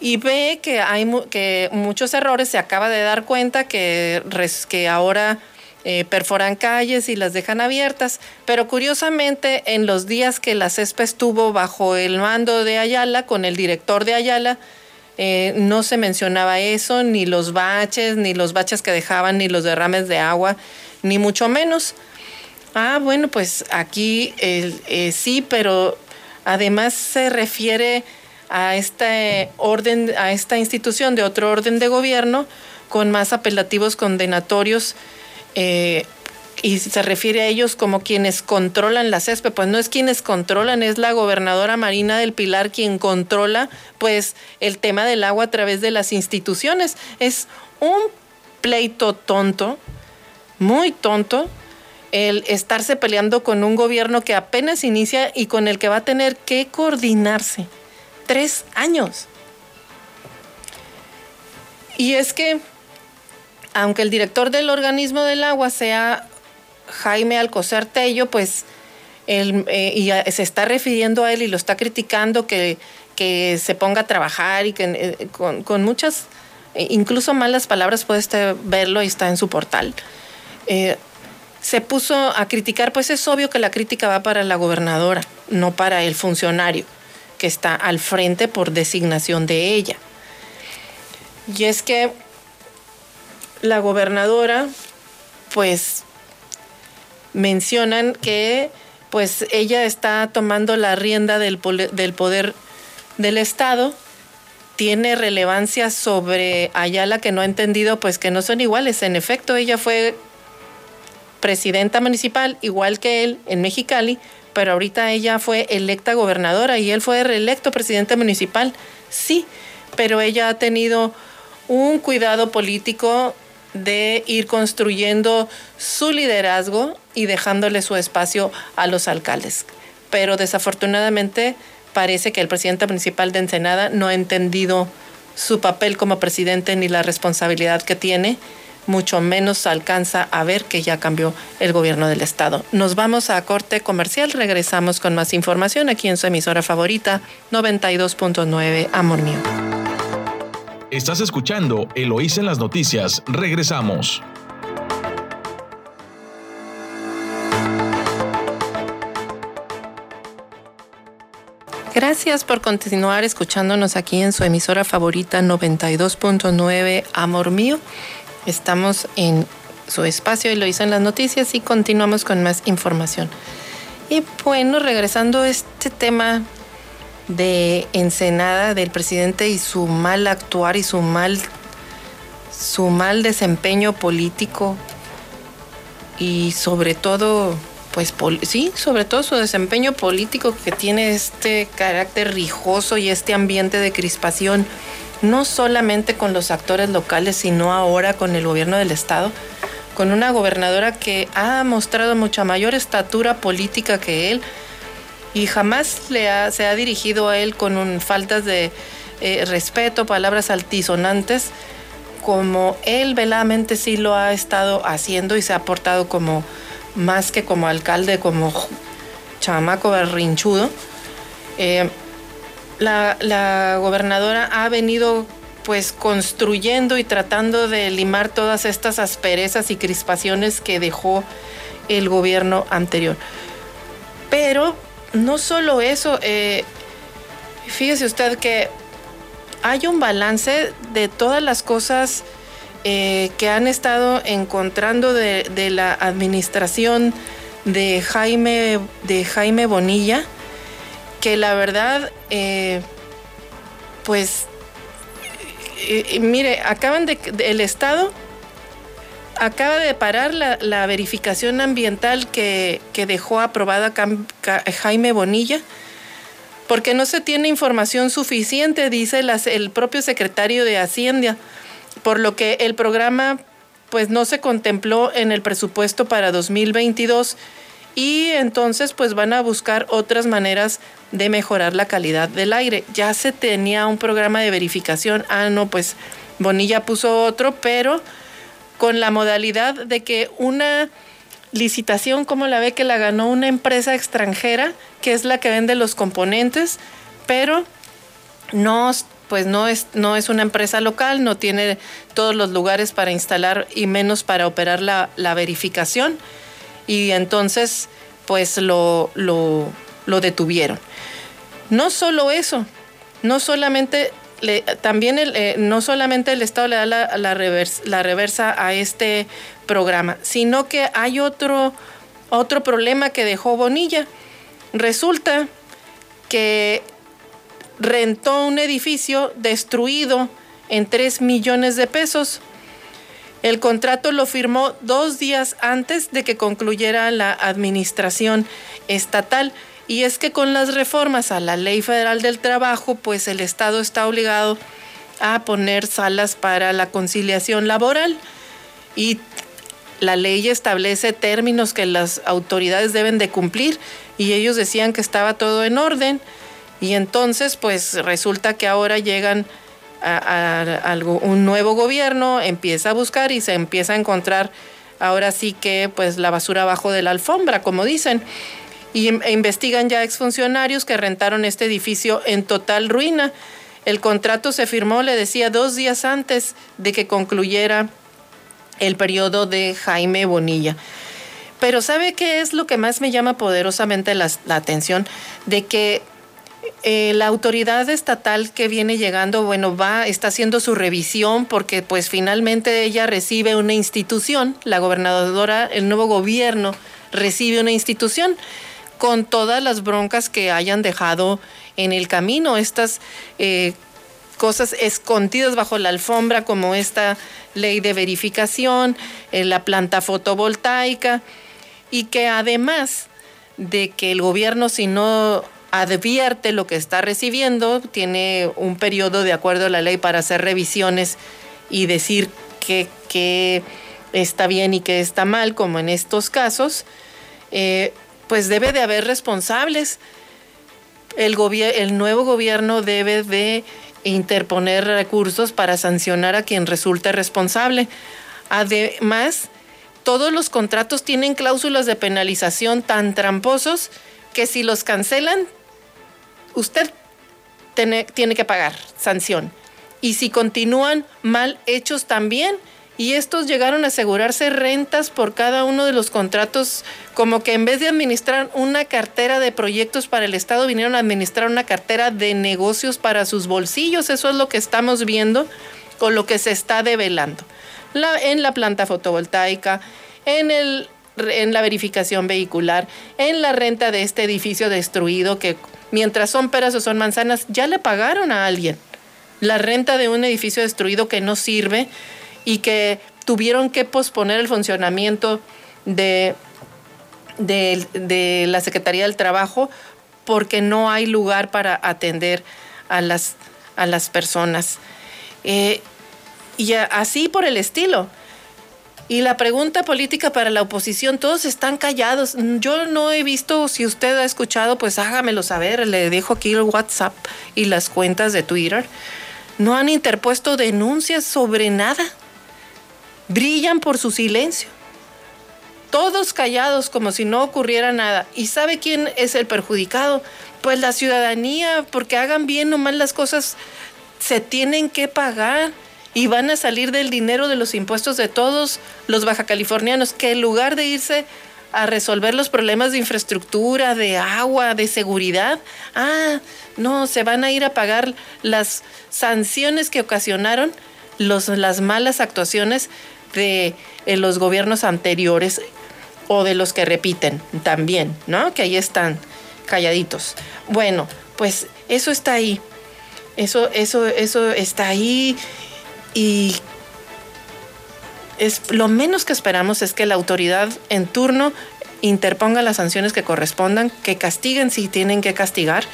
Y ve que hay que muchos errores, se acaba de dar cuenta que, que ahora eh, perforan calles y las dejan abiertas, pero curiosamente en los días que la CESPA estuvo bajo el mando de Ayala, con el director de Ayala, eh, no se mencionaba eso, ni los baches, ni los baches que dejaban, ni los derrames de agua, ni mucho menos. Ah, bueno, pues aquí eh, sí, pero además se refiere a este orden, a esta institución de otro orden de gobierno con más apelativos condenatorios eh, y se refiere a ellos como quienes controlan la CESPE, pues no es quienes controlan, es la gobernadora Marina del Pilar quien controla pues el tema del agua a través de las instituciones. Es un pleito tonto, muy tonto, el estarse peleando con un gobierno que apenas inicia y con el que va a tener que coordinarse. Tres años. Y es que aunque el director del organismo del agua sea Jaime Alcocer Tello, pues él, eh, y se está refiriendo a él y lo está criticando que, que se ponga a trabajar y que eh, con, muchas, eh, incluso malas palabras, puede verlo y está en su portal. se puso a criticar, pues es obvio que la crítica va para la gobernadora, no para el funcionario que está al frente por designación de ella. Y es que la gobernadora, pues mencionan que pues ella está tomando la rienda del, poder del Estado, tiene relevancia sobre Ayala que no ha entendido pues que no son iguales. En efecto, ella fue presidenta municipal igual que él en Mexicali, pero ahorita ella fue electa gobernadora y él fue reelecto presidente municipal. Sí, pero ella ha tenido un cuidado político de ir construyendo su liderazgo y dejándole su espacio a los alcaldes. Pero desafortunadamente parece que el presidente municipal de Ensenada no ha entendido su papel como presidente ni la responsabilidad que tiene, mucho menos alcanza a ver que ya cambió el gobierno del estado. Nos vamos a corte comercial, regresamos con más información aquí en su emisora favorita 92.9 Amor Mío. Estás escuchando Eloísa en las noticias. Regresamos. Gracias por continuar escuchándonos aquí en su emisora favorita 92.9 Amor Mío. Estamos en su espacio Eloísa en las noticias y continuamos con más información. Y bueno, regresando a este tema de Ensenada del presidente y su mal actuar y su mal su mal desempeño político y sobre todo pues sí, sobre todo su desempeño político que tiene este carácter rijoso y este ambiente de crispación no solamente con los actores locales, sino ahora con el gobierno del estado, con una gobernadora que ha mostrado mucha mayor estatura política que él, y jamás le se ha dirigido a él con faltas de eh, respeto, palabras altisonantes, como él veladamente sí lo ha estado haciendo y se ha portado como más que como alcalde, como chamaco berrinchudo. Eh, la gobernadora ha venido pues construyendo y tratando de limar todas estas asperezas y crispaciones que dejó el gobierno anterior. Pero no solo eso, eh, fíjese usted que hay un balance de todas las cosas eh, que han estado encontrando de, la administración de Jaime, de Jaime Bonilla, que la verdad, eh, pues, mire, acaban de, el Estado acaba de parar la, verificación ambiental que, dejó aprobada Jaime Bonilla, porque no se tiene información suficiente, dice el propio secretario de Hacienda, por lo que el programa pues no se contempló en el presupuesto para 2022 y entonces pues van a buscar otras maneras de mejorar la calidad del aire. Ya se tenía un programa de verificación, ah no, pues Bonilla puso otro, pero con la modalidad de que una licitación, como la ve que la ganó una empresa extranjera, que es la que vende los componentes, pero no pues no es, no es una empresa local, no tiene todos los lugares para instalar y menos para operar la, verificación. Y entonces, pues lo, lo, detuvieron. No solo eso, no solamente también eh, no solamente el Estado le da la, la, reversa a este programa, sino que hay otro, otro problema que dejó Bonilla. Resulta que rentó un edificio destruido en 3 millones de pesos. El contrato lo firmó dos días antes de que concluyera la administración estatal. Y es que con las reformas a la Ley Federal del Trabajo, pues el Estado está obligado a poner salas para la conciliación laboral. Y la ley establece términos que las autoridades deben de cumplir y ellos decían que estaba todo en orden. Y entonces, pues resulta que ahora llegan a, un nuevo gobierno, empieza a buscar y se empieza a encontrar ahora sí que pues la basura abajo de la alfombra, como dicen. Y e investigan ya exfuncionarios que rentaron este edificio en total ruina. El contrato se firmó, le decía, dos días antes de que concluyera el periodo de Jaime Bonilla. Pero ¿sabe qué es lo que más me llama poderosamente la atención? De que eh, la autoridad estatal que viene llegando, bueno, va, está haciendo su revisión porque pues finalmente ella recibe una institución, la gobernadora, el nuevo gobierno recibe una institución con todas las broncas que hayan dejado en el camino, estas eh, cosas escondidas bajo la alfombra como esta ley de verificación, eh, la planta fotovoltaica y que además de que el gobierno si no advierte lo que está recibiendo, tiene un periodo de acuerdo a la ley para hacer revisiones y decir que, está bien y que está mal, como en estos casos, eh, pues debe de haber responsables. El, el nuevo gobierno debe de interponer recursos para sancionar a quien resulte responsable. Además, todos los contratos tienen cláusulas de penalización tan tramposos que si los cancelan usted tiene, que pagar sanción. Y si continúan mal hechos también, y estos llegaron a asegurarse rentas por cada uno de los contratos, como que en vez de administrar una cartera de proyectos para el Estado, vinieron a administrar una cartera de negocios para sus bolsillos. Eso es lo que estamos viendo con lo que se está develando. en la planta fotovoltaica, en, el, en la verificación vehicular, en la renta de este edificio destruido que mientras son peras o son manzanas, ya le pagaron a alguien la renta de un edificio destruido que no sirve y que tuvieron que posponer el funcionamiento de, de, la Secretaría del Trabajo porque no hay lugar para atender a las, a las personas. Eh, y así por el estilo. Y la pregunta política para la oposición, todos están callados. Yo no he visto, si usted ha escuchado, pues hágamelo saber. Le dejo aquí el WhatsApp y las cuentas de Twitter. No han interpuesto denuncias sobre nada. Brillan por su silencio. Todos callados como si no ocurriera nada. ¿Y sabe quién es el perjudicado? Pues la ciudadanía, porque hagan bien nomás las cosas, se tienen que pagar y van a salir del dinero de los impuestos de todos los bajacalifornianos, que en lugar de irse a resolver los problemas de infraestructura, de agua, de seguridad, ah, no, se van a ir a pagar las sanciones que ocasionaron los, las malas actuaciones de eh, los gobiernos anteriores o de los que repiten también, ¿no? Que ahí están calladitos. Bueno, pues eso está ahí. Eso, eso, eso está ahí y es, lo menos que esperamos es que la autoridad en turno interponga las sanciones que correspondan, que castiguen si tienen que castigar.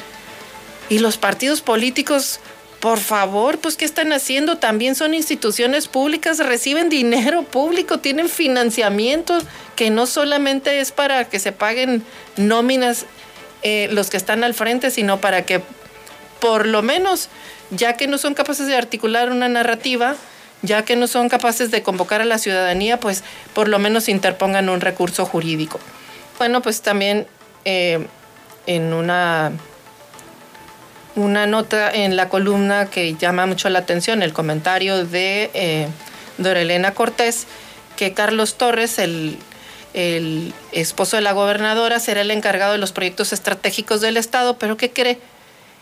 Y los partidos políticos, por favor, pues ¿qué están haciendo? También son instituciones públicas, reciben dinero público, tienen financiamiento que no solamente es para que se paguen nóminas eh, los que están al frente, sino para que por lo menos ya que no son capaces de articular una narrativa, ya que no son capaces de convocar a la ciudadanía, pues por lo menos interpongan un recurso jurídico. Bueno, pues también eh, en una, una nota en la columna que llama mucho la atención, el comentario de eh, Dorelena Cortés, que Carlos Torres, el, esposo de la gobernadora, será el encargado de los proyectos estratégicos del Estado, pero ¿qué cree?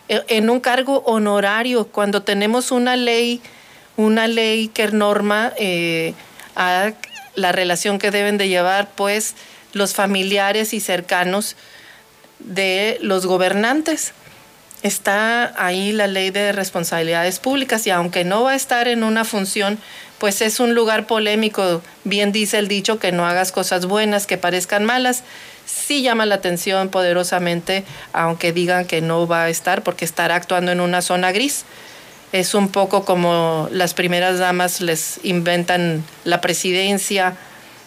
E, en un cargo honorario, cuando tenemos una ley, una ley que norma eh, la relación que deben de llevar, pues, los familiares y cercanos de los gobernantes. Está ahí la ley de responsabilidades públicas y aunque no va a estar en una función, pues es un lugar polémico. Bien dice el dicho que no hagas cosas buenas que parezcan malas. Sí llama la atención poderosamente, aunque digan que no va a estar porque estará actuando en una zona gris. Es un poco como las primeras damas les inventan la presidencia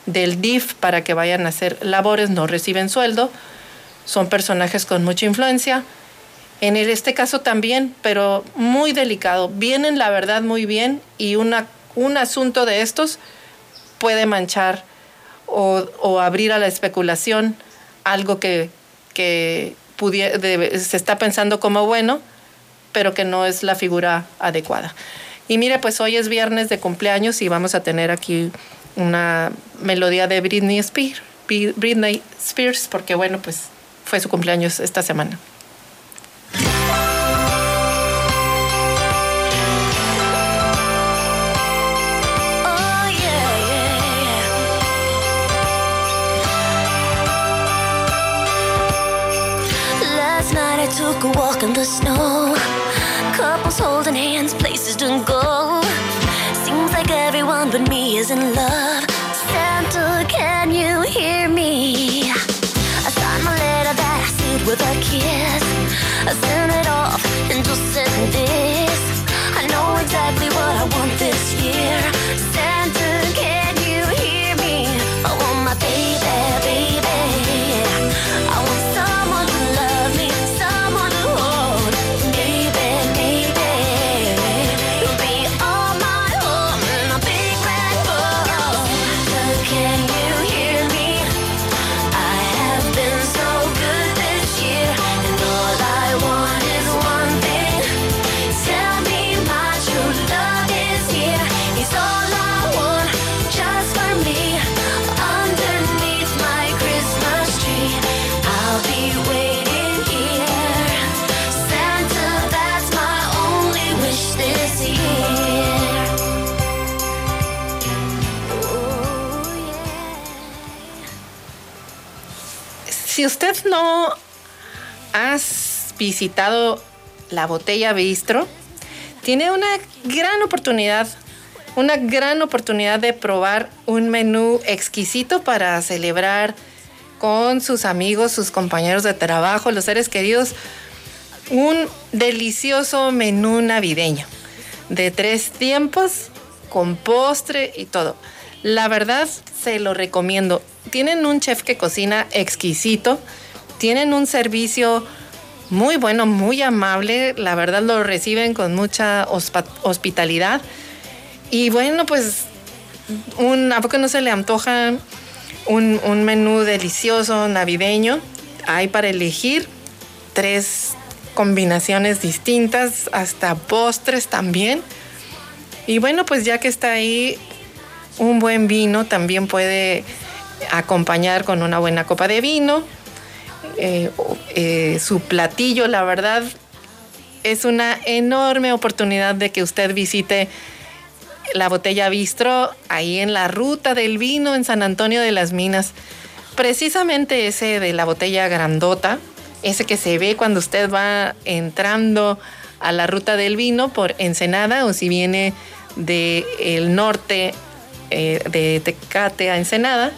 del DIF para que vayan a hacer labores, no reciben sueldo son personajes con mucha influencia. En este caso también, pero muy delicado. Vienen, la verdad, muy bien y un asunto de estos puede manchar o, abrir a la especulación algo que, que se está pensando como bueno, pero que no es la figura adecuada. Y mire, pues hoy es viernes de cumpleaños y vamos a tener aquí una melodía de Britney Spears, Britney Spears porque bueno, pues fue su cumpleaños esta semana. Took a walk in the snow. Couples holding hands, places to go. Seems like everyone but me is in love. Santa, can you hear me? I signed my letter that I sealed with a kiss. I send it off and just send this. Visitado la botella Bistro, tiene una gran oportunidad, una gran oportunidad de probar un menú exquisito para celebrar con sus amigos, sus compañeros de trabajo, los seres queridos, un delicioso menú navideño de tres tiempos con postre y todo. La verdad se lo recomiendo. Tienen un chef que cocina exquisito, tienen un servicio muy bueno, muy amable, la verdad lo reciben con mucha hospitalidad. Y bueno, pues un, ¿a poco no se le antoja un, un menú delicioso navideño? Hay para elegir tres combinaciones distintas, hasta postres también. Y bueno, pues ya que está ahí, un buen vino también puede acompañar con una buena copa de vino. Eh, eh, su platillo, la verdad, es una enorme oportunidad de que usted visite la botella Bistro ahí en la ruta del vino en San Antonio de las Minas. Precisamente ese de la botella grandota, ese que se ve cuando usted va entrando a la ruta del vino por Ensenada o si viene del norte eh, de Tecate a Ensenada,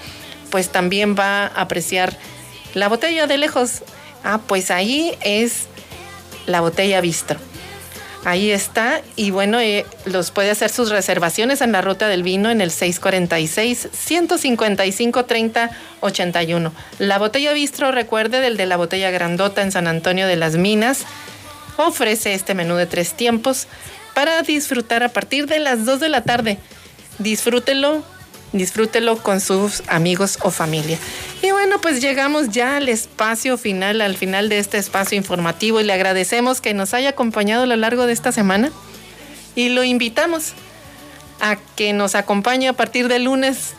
pues también va a apreciar la botella de lejos. Ah, pues ahí es la botella Bistro. Ahí está. Y bueno, eh, los puede hacer sus reservaciones en la ruta del vino en el 646-155-3081. La botella Bistro, recuerde, del de la botella grandota en San Antonio de las Minas, ofrece este menú de tres tiempos para disfrutar a partir de las 2 de la tarde. Disfrútelo, disfrútelo con sus amigos o familia. Y bueno, pues llegamos ya al espacio final, al final de este espacio informativo y le agradecemos que nos haya acompañado a lo largo de esta semana y lo invitamos a que nos acompañe a partir del lunes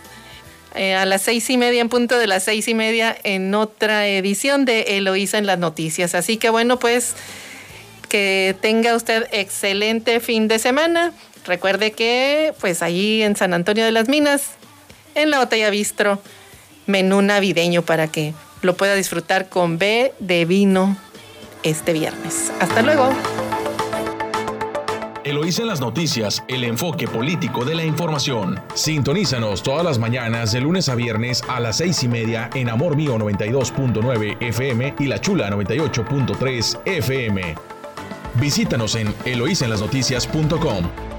eh, a las seis y media, en punto de las seis y media, en otra edición de Eloísa en las noticias. Así que bueno, pues que tenga usted excelente fin de semana. Recuerde que pues ahí en San Antonio de las Minas, en la Botella Bistro, menú navideño para que lo pueda disfrutar con B de vino este viernes. Hasta luego. Eloísa en las noticias, el enfoque político de la información. Sintonízanos todas las mañanas de lunes a viernes a las seis y media en Amor Mío 92.9 FM y La Chula 98.3 FM. Visítanos en eloísenlasnoticias.com.